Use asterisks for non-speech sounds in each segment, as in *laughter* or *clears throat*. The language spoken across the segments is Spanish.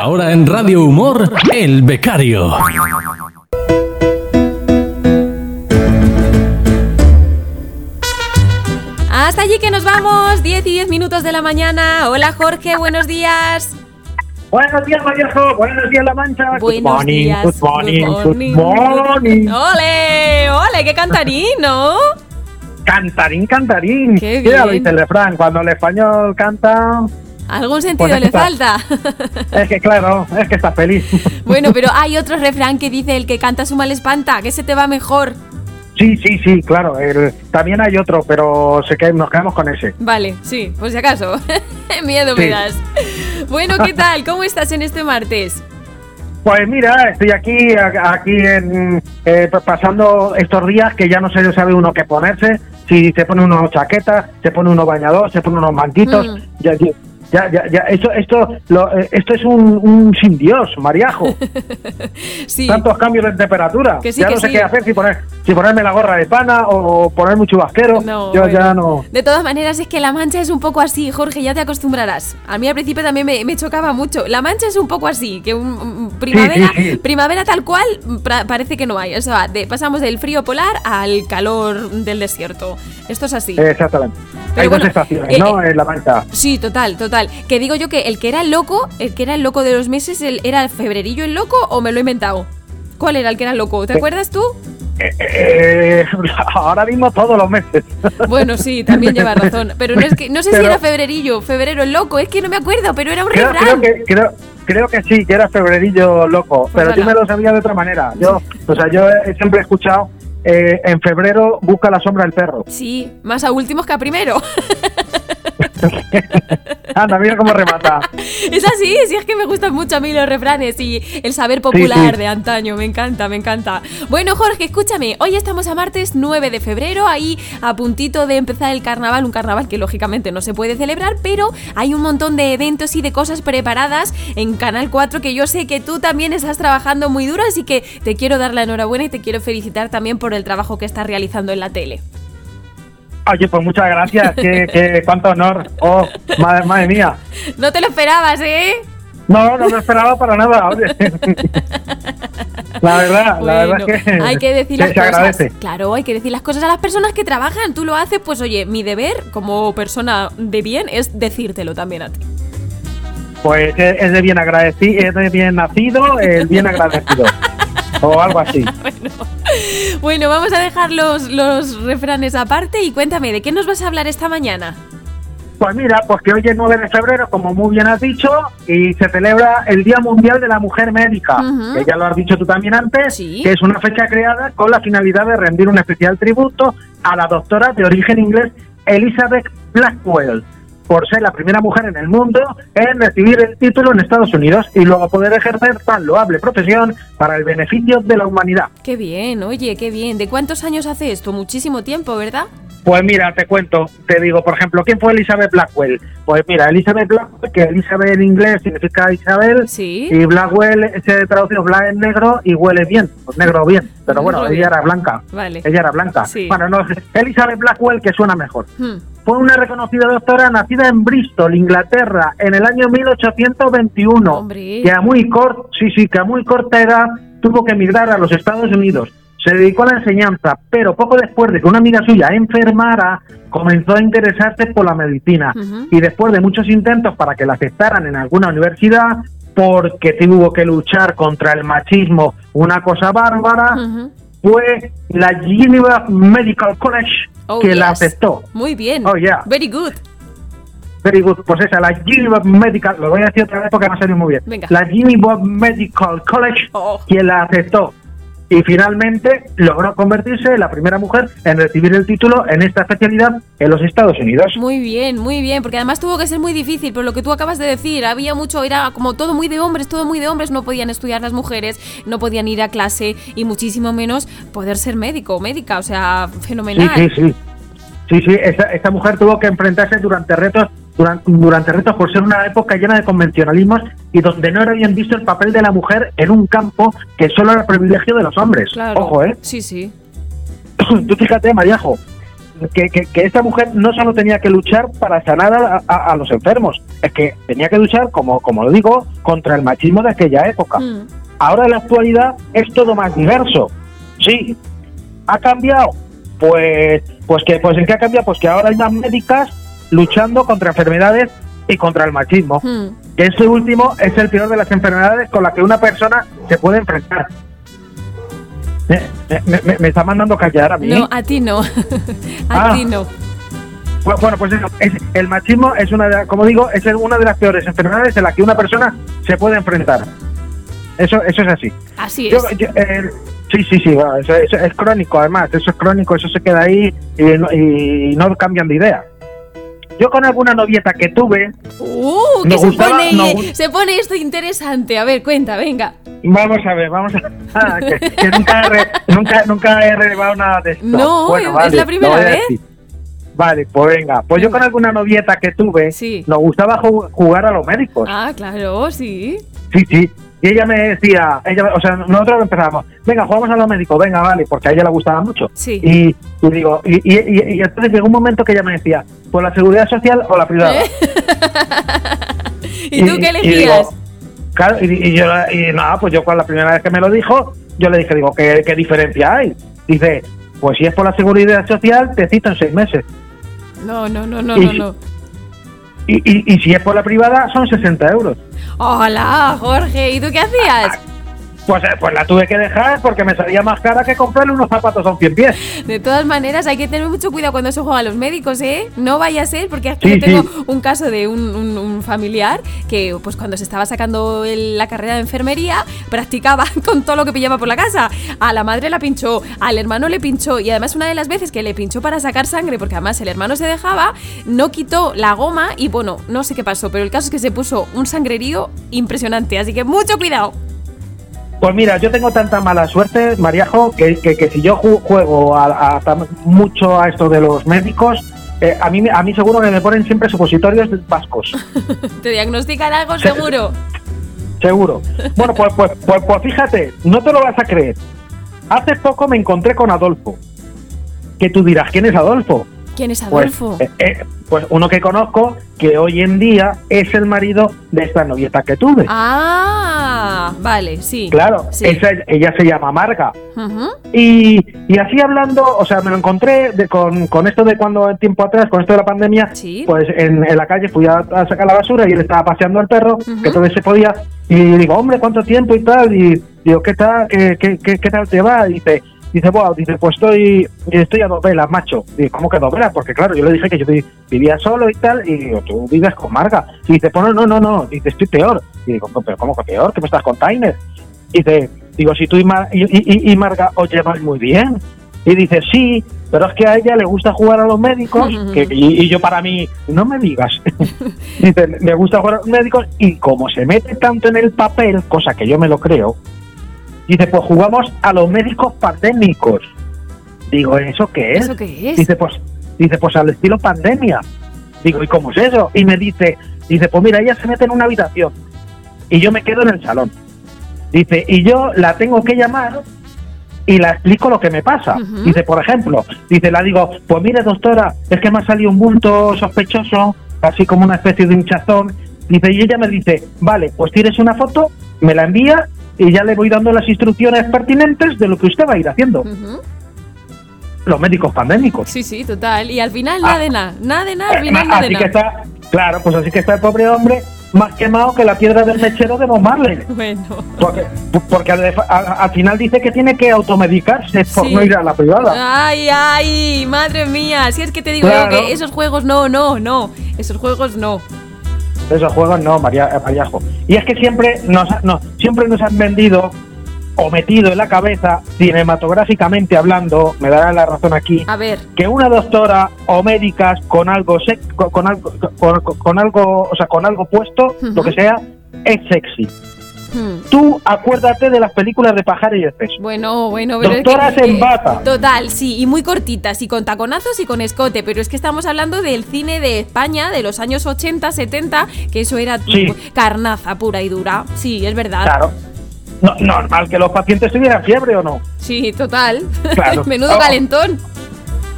Ahora en Radio Humor, El Becario. Hasta allí que nos vamos, 10 y 10 minutos de la mañana. Hola Jorge, buenos días. Buenos días, Vallejo. Buenos días, La Mancha. Buenos good morning, días. good morning, good good morning. ¡Ole! ¡Ole! ¡Qué cantarín, ¿no? Cantarín, cantarín. Qué Ya lo bien. dice el refrán. Cuando el español canta, Algún sentido Pues le está. falta. es que claro, es que está feliz. *laughs* bueno, pero hay otro refrán que dice: el que canta su mal espanta, que se te va mejor. Sí, sí, sí, claro. el- también hay otro, pero que nos quedamos con ese. Vale, sí, por si acaso. *laughs* Miedo Sí. me das. Bueno, ¿qué tal? ¿Cómo estás en este martes? Pues mira, estoy aquí, aquí en, eh, pa- pasando estos días que ya no se sabe uno qué ponerse. Si se pone uno chaqueta, se pone uno bañador, se pone unos manquitos. Mm. Ya, ya, ya, ya, Esto, esto, lo- eh, esto es un, un sin Dios, Mariajo. *laughs* Sí. Tantos cambios de temperatura. Sí, ya no sé sí. qué hacer, si, poner, si ponerme la gorra de pana o ponerme un chubasquero. No, Yo bueno. ya no. De todas maneras, es que la mancha es un poco así, Jorge, ya te acostumbrarás. A mí al principio también me, me chocaba mucho. La mancha es un poco así, que un, primavera, *laughs* primavera tal cual pra- parece que no hay. O sea, de- pasamos del frío polar al calor del desierto. Esto es así. Exactamente. Pero Hay bueno, dos estaciones, eh, ¿no? En la mancha. Sí, total, total. Que digo yo que el que era el loco, el que era el loco de los meses, el- ¿era el febrerillo el loco o me lo he inventado? ¿Cuál era el que era el loco? ¿Te acuerdas tú? Eh, eh, *laughs* ahora mismo todos los meses. *laughs* Bueno, sí, también lleva razón. Pero no es que no sé si era febrerillo, febrero el loco, es que no me acuerdo, pero era un Creo, creo que creo, creo que sí, que era febrerillo loco, Pues pero yo ala. me lo sabía de otra manera. Yo, o sea, yo he- siempre he escuchado eh, en febrero busca la sombra del perro. Sí, más a últimos que a primero. *laughs* Anda, mira cómo remata. *laughs* es así, sí, es que me gustan mucho a mí los refranes y el saber popular sí. de antaño, me encanta, me encanta. Bueno, Jorge, escúchame, hoy estamos a martes 9 de febrero, ahí a puntito de empezar el carnaval, un carnaval que lógicamente no se puede celebrar, pero hay un montón de eventos y de cosas preparadas en Canal 4 que yo sé que tú también estás trabajando muy duro, así que te quiero dar la enhorabuena y te quiero felicitar también por el trabajo que estás realizando en la tele. Oye, pues muchas gracias, que, que cuánto honor. Oh, madre, madre mía. No te lo esperabas, ¿eh? No, no me esperaba para nada. oye. La verdad, la verdad es que, hay que decir que las se cosas. agradece. Claro, hay que decir las cosas a las personas que trabajan. Tú lo haces, pues oye, mi deber como persona de bien es decírtelo también a ti. Pues es es de bien agradecido, es de bien nacido, el bien agradecido. *laughs* O algo así. Bueno, *laughs* bueno, vamos a dejar los, los refranes aparte y cuéntame, ¿de qué nos vas a hablar esta mañana? Pues mira, pues que hoy es 9 de febrero, como muy bien has dicho, y se celebra el Día Mundial de la Mujer Médica, que ya lo has dicho tú también antes, Sí. que es una fecha creada con la finalidad de rendir un especial tributo a la doctora de origen inglés Elizabeth Blackwell, por ser la primera mujer en el mundo en recibir el título en Estados Unidos y luego poder ejercer tan loable profesión para el beneficio de la humanidad. Qué bien, oye, qué bien. ¿De cuántos años hace esto? Muchísimo tiempo, ¿verdad? Pues mira, te cuento, te digo, por ejemplo, ¿quién fue Elizabeth Blackwell? Pues mira, Elizabeth Blackwell, que Elizabeth en inglés significa Isabel, Sí. y Blackwell se traduce Black es negro y huele bien, pues negro bien, pero bueno, ella bien. era blanca. Vale. Ella era blanca. Sí. Bueno, no, Elizabeth Blackwell, que suena mejor. Hmm. Fue una reconocida doctora nacida en Bristol, Inglaterra, en el año 1821. Hombre. Que a muy corta, sí, sí, que a muy corta edad tuvo que emigrar a los Estados Unidos. Se dedicó a la enseñanza, pero poco después de que una amiga suya enfermara, comenzó a interesarse por la medicina. Ujú. Y después de muchos intentos para que la aceptaran en alguna universidad, porque tuvo que luchar contra el machismo, una cosa bárbara, Ujú. Fue la Geneva Medical College Oh, que la aceptó. Muy bien. Oh, yeah. Very good. Very good. Pues esa, la Geneva Medical, lo voy a decir otra vez porque me ha salido muy bien. Venga. La Geneva Medical College, Oh. quien la aceptó. Y finalmente logró convertirse en la primera mujer en recibir el título en esta especialidad en los Estados Unidos. Muy bien, muy bien, porque además tuvo que ser muy difícil, por lo que tú acabas de decir, había mucho, era como todo muy de hombres, todo muy de hombres, no podían estudiar las mujeres, no podían ir a clase y muchísimo menos poder ser médico o médica, o sea, Sí, fenomenal. sí, sí. Sí, sí, esta, esta mujer tuvo que enfrentarse durante retos durante, durante retos por ser una época llena de convencionalismos y donde no era bien visto el papel de la mujer en un campo que solo era privilegio de los hombres. Claro. Ojo, ¿eh? Sí, sí. *clears throat* Tú fíjate, Mariajo, que, que, que esta mujer no solo tenía que luchar para sanar a, a- a los enfermos, es que tenía que luchar, como, como lo digo, contra el machismo de aquella época. Mm. Ahora en la actualidad es todo más diverso. Sí, ha cambiado. Pues, pues que, pues en qué ha cambiado, pues que ahora hay más médicas luchando contra enfermedades y contra el machismo. Mm. Que este último es el peor de las enfermedades con las que una persona se puede enfrentar. Me, me- está mandando callar a mí. No, a ti no. *laughs* a Ah. ti no. Bu- Bueno, pues eso, es- el machismo es una, de, como digo, es una de las peores enfermedades en las que una persona se puede enfrentar. Eso, eso es así. Así es. Yo- yo, sí, sí, sí, bueno, eso, eso es crónico, además, eso es crónico, eso se queda ahí y no, y no cambian de idea. Yo con alguna novieta que tuve, Uh, que se, gustaba- pone, nos- se pone esto interesante. A ver, cuenta, venga. vamos a ver, vamos a *laughs* ah, que, que nunca, re- nunca, nunca he relevado nada de esto. No, es la primera vez. Vale, pues venga, pues yo con alguna novieta que tuve, Sí. nos gustaba ju- jugar a los médicos. Ah, claro, sí. Sí, sí. Y ella me decía, ella, o sea, nosotros empezamos, venga, jugamos a los médicos, venga, vale, porque a ella le gustaba mucho. Sí. Y, y digo, y, y, entonces llegó un momento que ella me decía, pues la seguridad social o la privada. ¿Eh? *laughs* ¿Y tú qué elegías? digo, claro, y, yo, y nada, pues yo con la primera vez que me lo dijo, yo le dije, digo, ¿qué, qué diferencia hay? Dice, pues si es por la seguridad social, te cito en seis meses. No, no, no, no, no, no. Y, y, si es por la privada, son 60 euros. Hola, Jorge. ¿Y tú qué hacías? Pues, eh, pues la tuve que dejar porque me salía más cara que comprarle unos zapatos a un cien pies. De todas maneras, hay que tener mucho cuidado cuando se juega a los médicos, ¿eh? No vaya a ser, porque aquí Sí, yo tengo sí. un caso de un, un- un familiar que, pues cuando se estaba sacando el- la carrera de enfermería, practicaba *laughs* con todo lo que pillaba por la casa. A la madre la pinchó, al hermano le pinchó, y además una de las veces que le pinchó para sacar sangre, porque además el hermano se dejaba, no quitó la goma y bueno, no sé qué pasó, pero el caso es que se puso un sangrerío impresionante, así que mucho cuidado. Pues mira, yo tengo tanta mala suerte, Mariajo, que, que, que si yo ju- juego a, a tam- mucho a esto de los médicos, eh, a, mí, a mí seguro que me ponen siempre supositorios vascos. *laughs* ¿Te diagnostican algo Se- seguro? Seguro. Bueno, pues, pues, pues, pues fíjate, no te lo vas a creer. Hace poco me encontré con Adolfo. Que tú dirás, ¿quién es Adolfo? ¿Quién es Pues, Adolfo? eh, eh, pues uno que conozco que hoy en día es el marido de esta novieta que tuve. Ah, vale, sí. Claro, sí. esa- ella se llama Marga. Y, y así hablando, o sea, me lo encontré de- con, con esto de cuando tiempo atrás, con esto de la pandemia, Sí. pues en, en la calle fui a, a sacar la basura y él estaba paseando al perro, que todavía se podía, y digo, hombre, ¿cuánto tiempo y tal? Y digo, ¿qué tal, qué, qué, qué, qué tal te va? Y dice, dice, bueno, dice, pues estoy, estoy a dos velas, macho. Digo, ¿cómo que dos velas? Porque claro, yo le dije que yo vi- vivía solo y tal, y digo, tú vives con Marga. Y dice, pues no, no, no, no, dice, estoy peor. Y digo, pero ¿cómo que peor? ¿Que me estás con Tainer? Y dice, digo, si tú y, Mar- y, y- y Marga os lleváis muy bien. Y dice, sí, pero es que a ella le gusta jugar a los médicos. que, y, y yo para mí, no me digas. *laughs* dice, me gusta jugar a los médicos y como se mete tanto en el papel, cosa que yo me lo creo, dice, pues jugamos a los médicos pandémicos. Digo, ¿eso qué es? ¿Eso qué es? Dice, pues, dice, pues al estilo pandemia. Digo, ¿y cómo es eso? Y me dice, dice, pues mira, ella se mete en una habitación y yo me quedo en el salón. Dice, y yo la tengo que llamar y la explico lo que me pasa. Dice, por ejemplo, dice, la digo, pues mire doctora, es que me ha salido un bulto sospechoso, así como una especie de hinchazón. Dice, y ella me dice, vale, pues tienes una foto, me la envía y ya le voy dando las instrucciones pertinentes de lo que usted va a ir haciendo. Ujú. Los médicos pandémicos. Sí, sí, total. Y al final Ah. nada de nada. Nada de nada, al final nada de así que nada. está, claro, pues así que está el pobre hombre más quemado que la piedra del mechero de Bob Marley. *laughs* Bueno. Porque, porque al, al- al final dice que tiene que automedicarse por Sí. no ir a la privada. Ay, ay, madre mía. Si es que te digo yo Claro. que esos juegos no, no, no. Esos juegos no. Esos juegos no, María, eh, Mariajo. Y es que siempre nos, no, siempre nos han vendido o metido en la cabeza, cinematográficamente hablando, me dará la razón aquí, A ver. que una doctora o médicas con algo sec- con, con algo con, con algo, o sea, con algo puesto, lo que sea, es sexy. Hmm. Tú acuérdate de las películas de Pajar y Exceso. Bueno, bueno, pero Doctoras es que, en eh, bata. Total, sí, y muy cortitas, y con taconazos y con escote, pero es que estamos hablando del cine de España de los años 80, 70, que eso era Sí. carnaza pura y dura. Sí, es verdad. Claro. No, normal que los pacientes tuvieran fiebre o no. Sí, total. Claro. *laughs* Menudo Oh. calentón.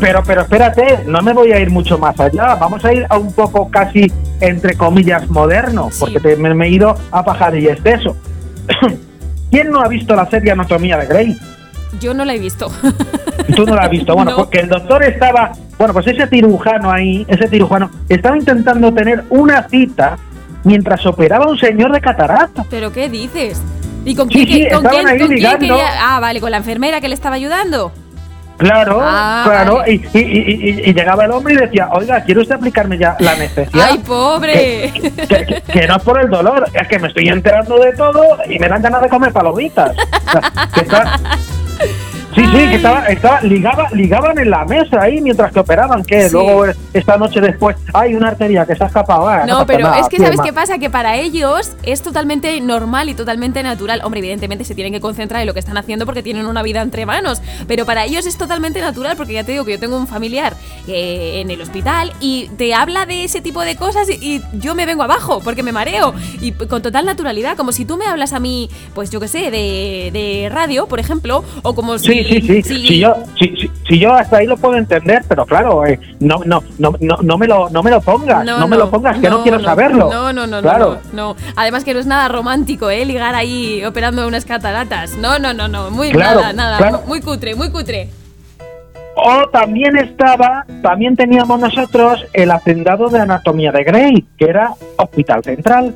Pero, pero espérate, no me voy a ir mucho más allá. Vamos a ir a un poco casi, entre comillas, moderno, Sí. porque te- me, me he ido a pajar y exceso. ¿Quién no ha visto la serie Anatomía de Grey? Yo no la he visto. *laughs* Tú no la has visto. Bueno, No. porque el doctor estaba. Bueno, pues ese cirujano ahí, ese cirujano, estaba intentando tener una cita mientras operaba a un señor de catarata. ¿Pero qué dices? ¿Y con Sí, quién, sí, con estaban quién- ahí con quién ligando. quería- Ah, vale, con la enfermera que le estaba ayudando. Claro, Ah, claro. vale. Y, y- y- llegaba el hombre y decía, oiga, ¿quiere usted aplicarme ya la anestesia? ¡Ay, pobre! que, que- que no es por el dolor, es que me estoy enterando de todo y me dan ganas de comer palomitas. O sea, que está- Sí, sí, que estaba, estaba, ligaba, ligaban en la mesa ahí mientras que operaban, que Sí. luego esta noche después hay una arteria que se ha escapado. ah, No, pero nada, es que ¿sabes qué pasa? Que para ellos es totalmente normal y totalmente natural. Hombre, evidentemente se tienen que concentrar en lo que están haciendo porque tienen una vida entre manos. Pero para ellos es totalmente natural porque ya te digo que yo tengo un familiar eh, en el hospital y te habla de ese tipo de cosas y, y yo me vengo abajo porque me mareo. Y con total naturalidad, como si tú me hablas a mí, pues yo qué sé, de, de radio, por ejemplo, o como si... Sí, sí, sí. si- Si yo, si, si- si yo hasta ahí lo puedo entender, pero claro, eh, no, no, no, no, no me lo, no me lo pongas, no, me lo pongas, que no, quiero saberlo. No, no, no, claro. no, no. Además que no es nada romántico, ¿eh? Ligar ahí operando unas cataratas. No, no, no, no. Muy Claro, nada, nada. claro. Muy cutre, muy cutre. O también estaba, también teníamos nosotros el hacendado de anatomía de Grey, que era Hospital Central.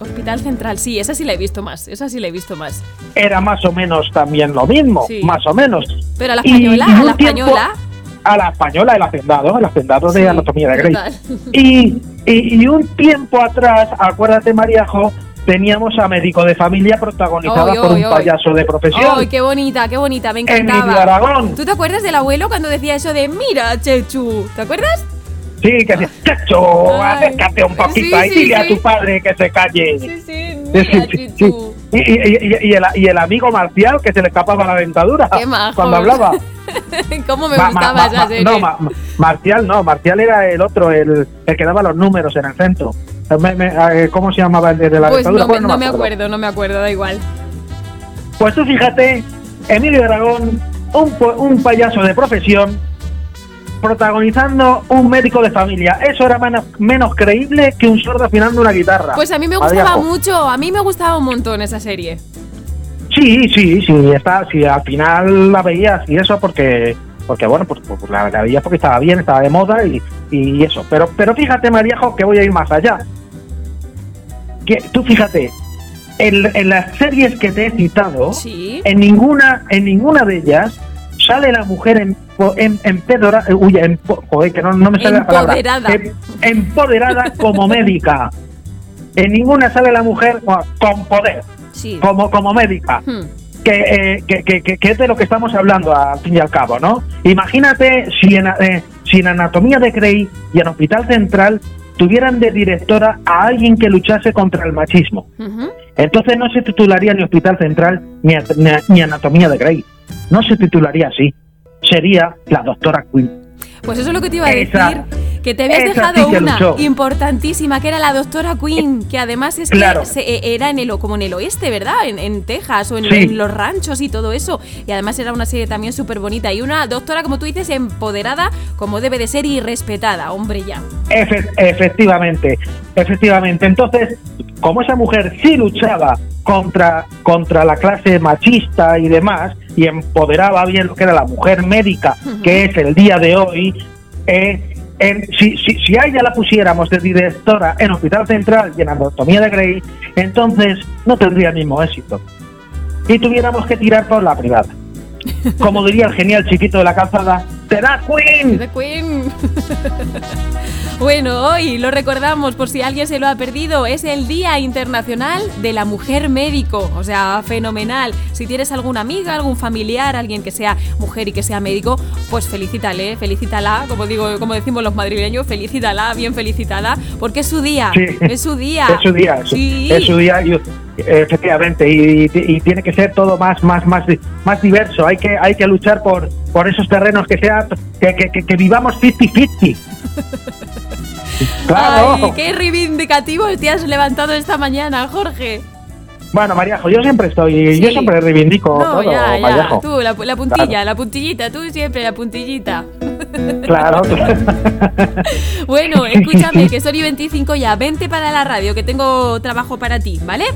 Hospital Central, sí, esa sí la he visto más. Esa sí la he visto más. Era más o menos también lo mismo, Sí. más o menos. Pero a la española, y a la tiempo- española. A la española, el hacendado, el hacendado Sí, de anatomía de Grey. Y, y, un tiempo atrás, acuérdate Mariajo, teníamos a Médico de Familia protagonizada Oy, por un oy. payaso de profesión. ¡Ay, qué bonita, qué bonita! Me Emilio encantaba. Aragón. ¿Tú te acuerdas del abuelo cuando decía eso de mira, Chechu? ¿Te acuerdas? Sí, que decía, Chacho, acércate un poquito ahí, dile a tu padre que se calle. Sí, sí, Sí, mira. Y, y- y- y el, y el amigo marcial que se le escapaba la dentadura Qué majo. cuando hablaba. *laughs* ¿Cómo me Ma- gustaba ma- esa ma- serie? no, ma- ma- Marcial no, Marcial era el otro, el, el que daba los números en el centro. Me- me- eh, ¿Cómo se llamaba el de la pues dentadura? no, no me acuerdo, no me acuerdo, da igual. Pues tú fíjate, Emilio Aragón, un, un payaso de profesión, protagonizando un médico de familia. Eso era menos, menos creíble que un sordo afinando una guitarra. Pues a mí me gustaba mucho, a mí me gustaba un montón esa serie. Sí, sí, sí, está, sí, al final la veías y eso porque, porque bueno, pues, pues la, la veías porque estaba bien, estaba de moda y, y eso. Pero, pero fíjate, Mariajo, que voy a ir más allá. Que tú fíjate, en, en las series que te he citado, Sí. en ninguna, en ninguna de ellas sale la mujer en, en, eh, uy, joder, que no, no me sale la palabra. Empoderada. Em- empoderada como médica. En ninguna sale la mujer con poder, Sí. como, como médica Hmm. que, eh, que, que- que- que es de lo que estamos hablando al fin y al cabo, ¿no? Imagínate si en, eh, si en Anatomía de Grey y en Hospital Central tuvieran de directora a alguien que luchase contra el machismo. Entonces no se titularía ni Hospital Central ni, ni, ni Anatomía de Grey. No se titularía así. Sería la doctora Quinn. Pues eso es lo que te iba a Esa- decir. Que te habías dejado sí una luchó. importantísima, que era la doctora Quinn, *laughs* que además es Claro. que se- eh, era en el, como en el oeste, ¿verdad? En, en Texas o en, Sí. en los ranchos y todo eso. Y además era una serie también súper bonita. Y una doctora, como tú dices, empoderada, como debe de ser y respetada, hombre ya. Efe- efectivamente, efectivamente. Entonces, como esa mujer sí luchaba contra, contra la clase machista y demás, y empoderaba bien lo que era la mujer médica, que es el día de hoy, eh, en- si, si, si a ella la pusiéramos de directora en Hospital Central y en Anatomía de Grey, entonces no tendría el mismo éxito. Y tuviéramos que tirar por la privada. Como diría el genial chiquito de la calzada, ¡te da Queen! The Queen. *laughs* Bueno, hoy lo recordamos por si alguien se lo ha perdido, es el Día Internacional de la Mujer Médico, o sea, fenomenal. Si tienes alguna amiga, algún familiar, alguien que sea mujer y que sea médico, pues felicítale, felicítala, como digo, como decimos los madrileños, felicítala, bien felicitada, porque es su día, Sí. es su día. Es su día, Sí. es su día, y- efectivamente, y, y tiene que ser todo más, más, más, más diverso. Hay que, hay que luchar por, por esos terrenos que sea, que, que, que- que vivamos 50-50. *laughs* Claro. Ay, qué reivindicativo te has levantado esta mañana, Jorge. Bueno, Mariajo, yo siempre estoy, yo siempre reivindico No, todo, ya, ya. Tú, la, la puntilla, la puntillita, tú siempre la puntillita. *laughs* Claro. *laughs* Bueno, escúchame, que son y 25 ya. Vente para la radio, que tengo trabajo para ti, ¿vale?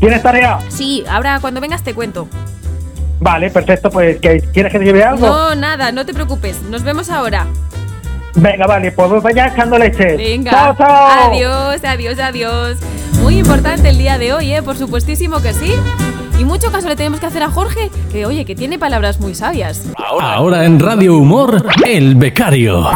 ¿Tienes tarea? Sí, ahora cuando vengas te cuento. Vale, perfecto. Pues, ¿qué- ¿quieres que te lleve algo? No, nada, no te preocupes. Nos vemos ahora. Venga, vale, pues vaya echando leche. Venga. Chao, chao. Adiós, adiós, adiós. Muy importante el día de hoy, ¿eh? Por supuestísimo que sí. Y mucho caso le tenemos que hacer a Jorge, que oye, que tiene palabras muy sabias. Ahora en Radio Humor, El Becario.